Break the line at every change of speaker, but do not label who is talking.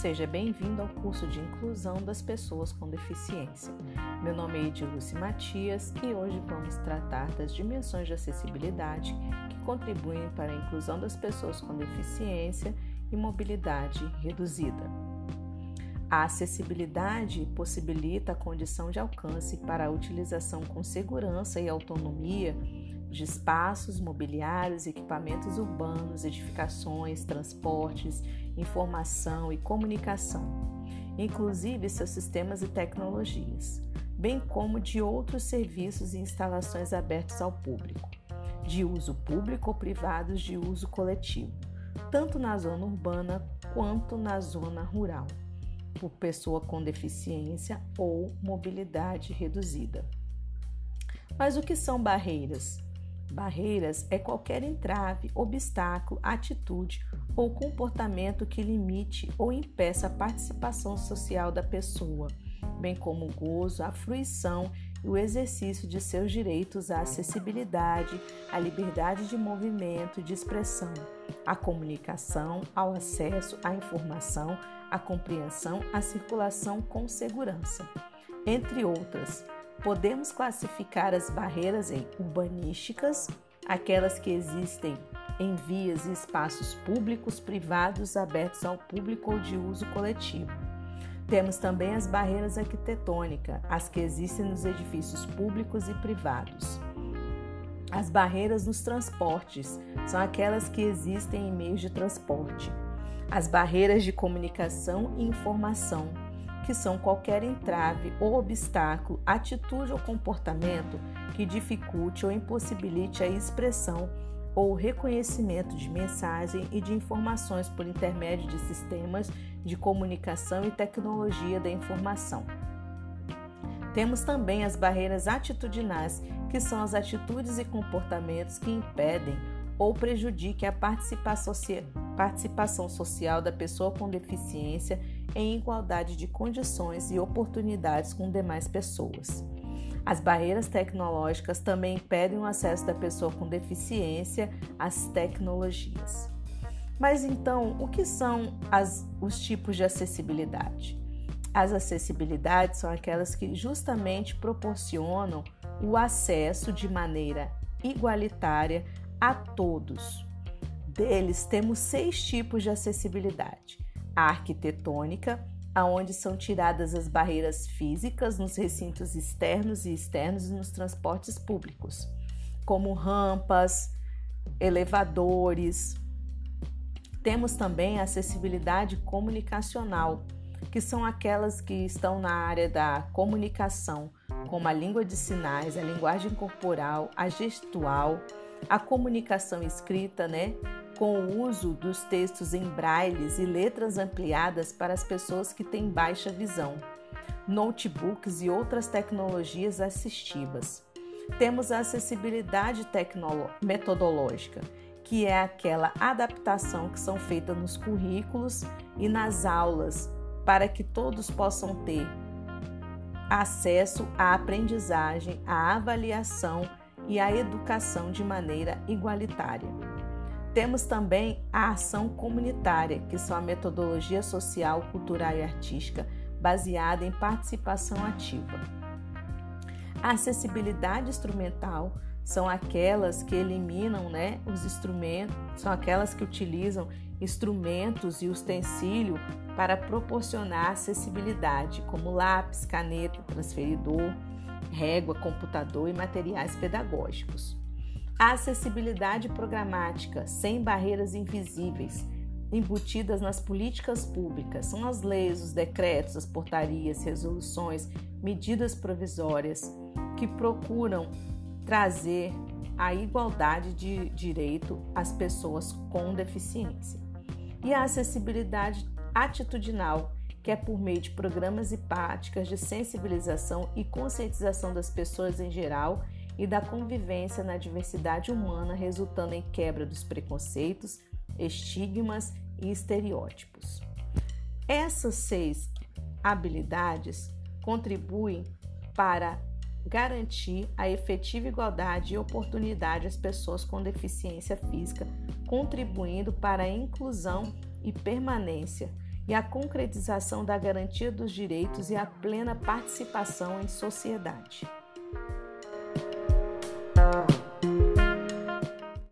Seja bem-vindo ao curso de Inclusão das Pessoas com Deficiência. Meu nome é Ediluce Matias e hoje vamos tratar das dimensões de acessibilidade que contribuem para a inclusão das pessoas com deficiência e mobilidade reduzida. A acessibilidade possibilita a condição de alcance para a utilização com segurança e autonomia de espaços, mobiliários, equipamentos urbanos, edificações, transportes, informação e comunicação, inclusive seus sistemas e tecnologias, bem como de outros serviços e instalações abertos ao público, de uso público ou privados de uso coletivo, tanto na zona urbana quanto na zona rural, por pessoa com deficiência ou mobilidade reduzida. Mas o que são barreiras? Barreiras é qualquer entrave, obstáculo, atitude ou comportamento que limite ou impeça a participação social da pessoa, bem como o gozo, a fruição e o exercício de seus direitos à acessibilidade, à liberdade de movimento e de expressão, à comunicação, ao acesso à informação, à compreensão, à circulação com segurança, entre outras. Podemos classificar as barreiras em urbanísticas, aquelas que existem em vias e espaços públicos, privados, abertos ao público ou de uso coletivo. Temos também as barreiras arquitetônicas, as que existem nos edifícios públicos e privados. As barreiras nos transportes são aquelas que existem em meios de transporte. As barreiras de comunicação e informação que são qualquer entrave ou obstáculo, atitude ou comportamento que dificulte ou impossibilite a expressão ou reconhecimento de mensagem e de informações por intermédio de sistemas de comunicação e tecnologia da informação. Temos também as barreiras atitudinais, que são as atitudes e comportamentos que impedem ou prejudiquem a participação social da pessoa com deficiência em igualdade de condições e oportunidades com demais pessoas. As barreiras tecnológicas também impedem o acesso da pessoa com deficiência às tecnologias. Mas então, o que são as, os tipos de acessibilidade? As acessibilidades são aquelas que justamente proporcionam o acesso de maneira igualitária a todos. Deles temos seis tipos de acessibilidade: a arquitetônica, aonde são tiradas as barreiras físicas nos recintos externos e externos e nos transportes públicos, como rampas, elevadores. Temos também a acessibilidade comunicacional, que são aquelas que estão na área da comunicação, como a língua de sinais, a linguagem corporal, a gestual, a comunicação escrita, né? Com o uso dos textos em brailles e letras ampliadas para as pessoas que têm baixa visão, notebooks e outras tecnologias assistivas. Temos a acessibilidade metodológica, que é aquela adaptação que são feitas nos currículos e nas aulas para que todos possam ter acesso à aprendizagem, à avaliação e à educação de maneira igualitária. Temos também a ação comunitária, que são a metodologia social, cultural e artística baseada em participação ativa. A acessibilidade instrumental são aquelas que eliminam né, os instrumentos, são aquelas que utilizam instrumentos e utensílio para proporcionar acessibilidade, como lápis, caneta, transferidor, régua, computador e materiais pedagógicos. Acessibilidade programática, sem barreiras invisíveis, embutidas nas políticas públicas, são as leis, os decretos, as portarias, resoluções, medidas provisórias que procuram trazer a igualdade de direito às pessoas com deficiência. E a acessibilidade atitudinal, que é por meio de programas e práticas de sensibilização e conscientização das pessoas em geral e da convivência na diversidade humana, resultando em quebra dos preconceitos, estigmas e estereótipos. Essas seis habilidades contribuem para garantir a efetiva igualdade e oportunidade às pessoas com deficiência física, contribuindo para a inclusão e permanência e a concretização da garantia dos direitos e a plena participação em sociedade. Bye.